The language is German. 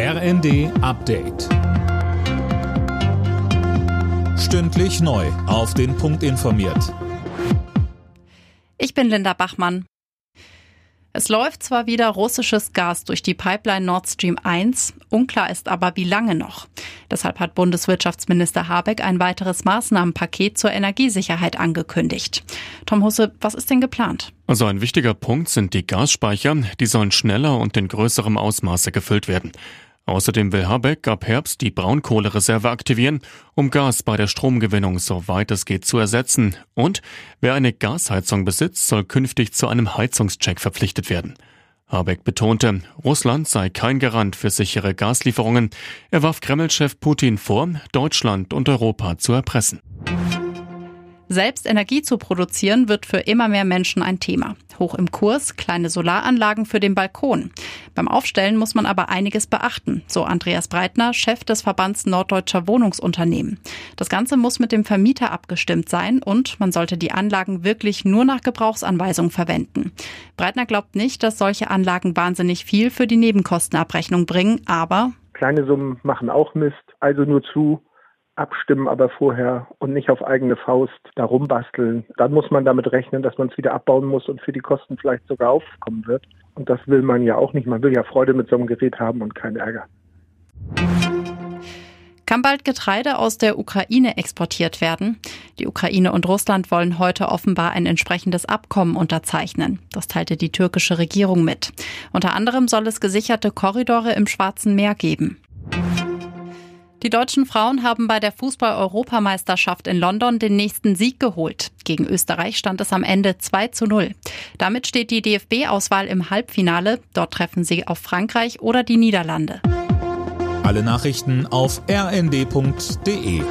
RND Update. Stündlich neu. Auf den Punkt informiert. Ich bin Linda Bachmann. Es läuft zwar wieder russisches Gas durch die Pipeline Nord Stream 1, unklar ist aber, wie lange noch. Deshalb hat Bundeswirtschaftsminister Habeck ein weiteres Maßnahmenpaket zur Energiesicherheit angekündigt. Tom Husse, was ist denn geplant? Also ein wichtiger Punkt sind die Gasspeicher, die sollen schneller und in größerem Ausmaße gefüllt werden. Außerdem will Habeck ab Herbst die Braunkohlereserve aktivieren, um Gas bei der Stromgewinnung soweit es geht zu ersetzen. Und wer eine Gasheizung besitzt, soll künftig zu einem Heizungscheck verpflichtet werden. Habeck betonte, Russland sei kein Garant für sichere Gaslieferungen. Er warf Kreml-Chef Putin vor, Deutschland und Europa zu erpressen. Selbst Energie zu produzieren wird für immer mehr Menschen ein Thema. Hoch im Kurs kleine Solaranlagen für den Balkon. Beim Aufstellen muss man aber einiges beachten, so Andreas Breitner, Chef des Verbands Norddeutscher Wohnungsunternehmen. Das Ganze muss mit dem Vermieter abgestimmt sein und man sollte die Anlagen wirklich nur nach Gebrauchsanweisung verwenden. Breitner glaubt nicht, dass solche Anlagen wahnsinnig viel für die Nebenkostenabrechnung bringen, aber Kleine Summen machen auch Mist, also nur zu, abstimmen, aber vorher und nicht auf eigene Faust darum basteln. Dann muss man damit rechnen, dass man es wieder abbauen muss und für die Kosten vielleicht sogar aufkommen wird. Und das will man ja auch nicht. Man will ja Freude mit so einem Gerät haben und keinen Ärger. Kann bald Getreide aus der Ukraine exportiert werden? Die Ukraine und Russland wollen heute offenbar ein entsprechendes Abkommen unterzeichnen. Das teilte die türkische Regierung mit. Unter anderem soll es gesicherte Korridore im Schwarzen Meer geben. Die deutschen Frauen haben bei der Fußball-Europameisterschaft in London den nächsten Sieg geholt. Gegen Österreich stand es am Ende 2 zu 0. Damit steht die DFB-Auswahl im Halbfinale. Dort treffen sie auf Frankreich oder die Niederlande. Alle Nachrichten auf rnd.de